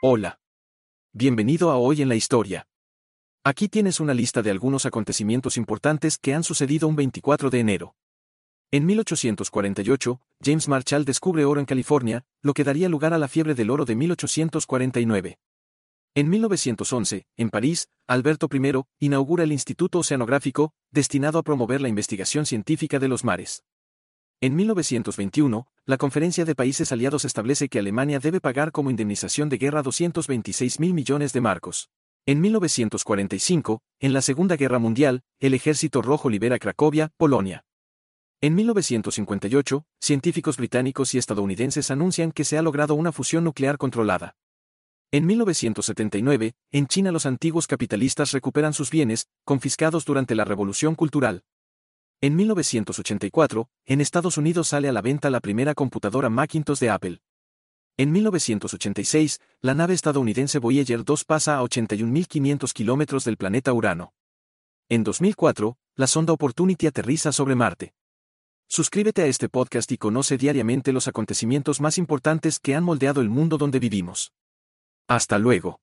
Hola. Bienvenido a Hoy en la Historia. Aquí tienes una lista de algunos acontecimientos importantes que han sucedido un 24 de enero. En 1848, James Marshall descubre oro en California, lo que daría lugar a la fiebre del oro de 1849. En 1911, en París, Alberto I inaugura el Instituto Oceanográfico, destinado a promover la investigación científica de los mares. En 1921, la Conferencia de Países Aliados establece que Alemania debe pagar como indemnización de guerra 226 mil millones de marcos. En 1945, en la Segunda Guerra Mundial, el Ejército Rojo libera Cracovia, Polonia. En 1958, científicos británicos y estadounidenses anuncian que se ha logrado una fusión nuclear controlada. En 1979, en China los antiguos capitalistas recuperan sus bienes, confiscados durante la Revolución Cultural. En 1984, en Estados Unidos sale a la venta la primera computadora Macintosh de Apple. En 1986, la nave estadounidense Voyager 2 pasa a 81.500 kilómetros del planeta Urano. En 2004, la sonda Opportunity aterriza sobre Marte. Suscríbete a este podcast y conoce diariamente los acontecimientos más importantes que han moldeado el mundo donde vivimos. Hasta luego.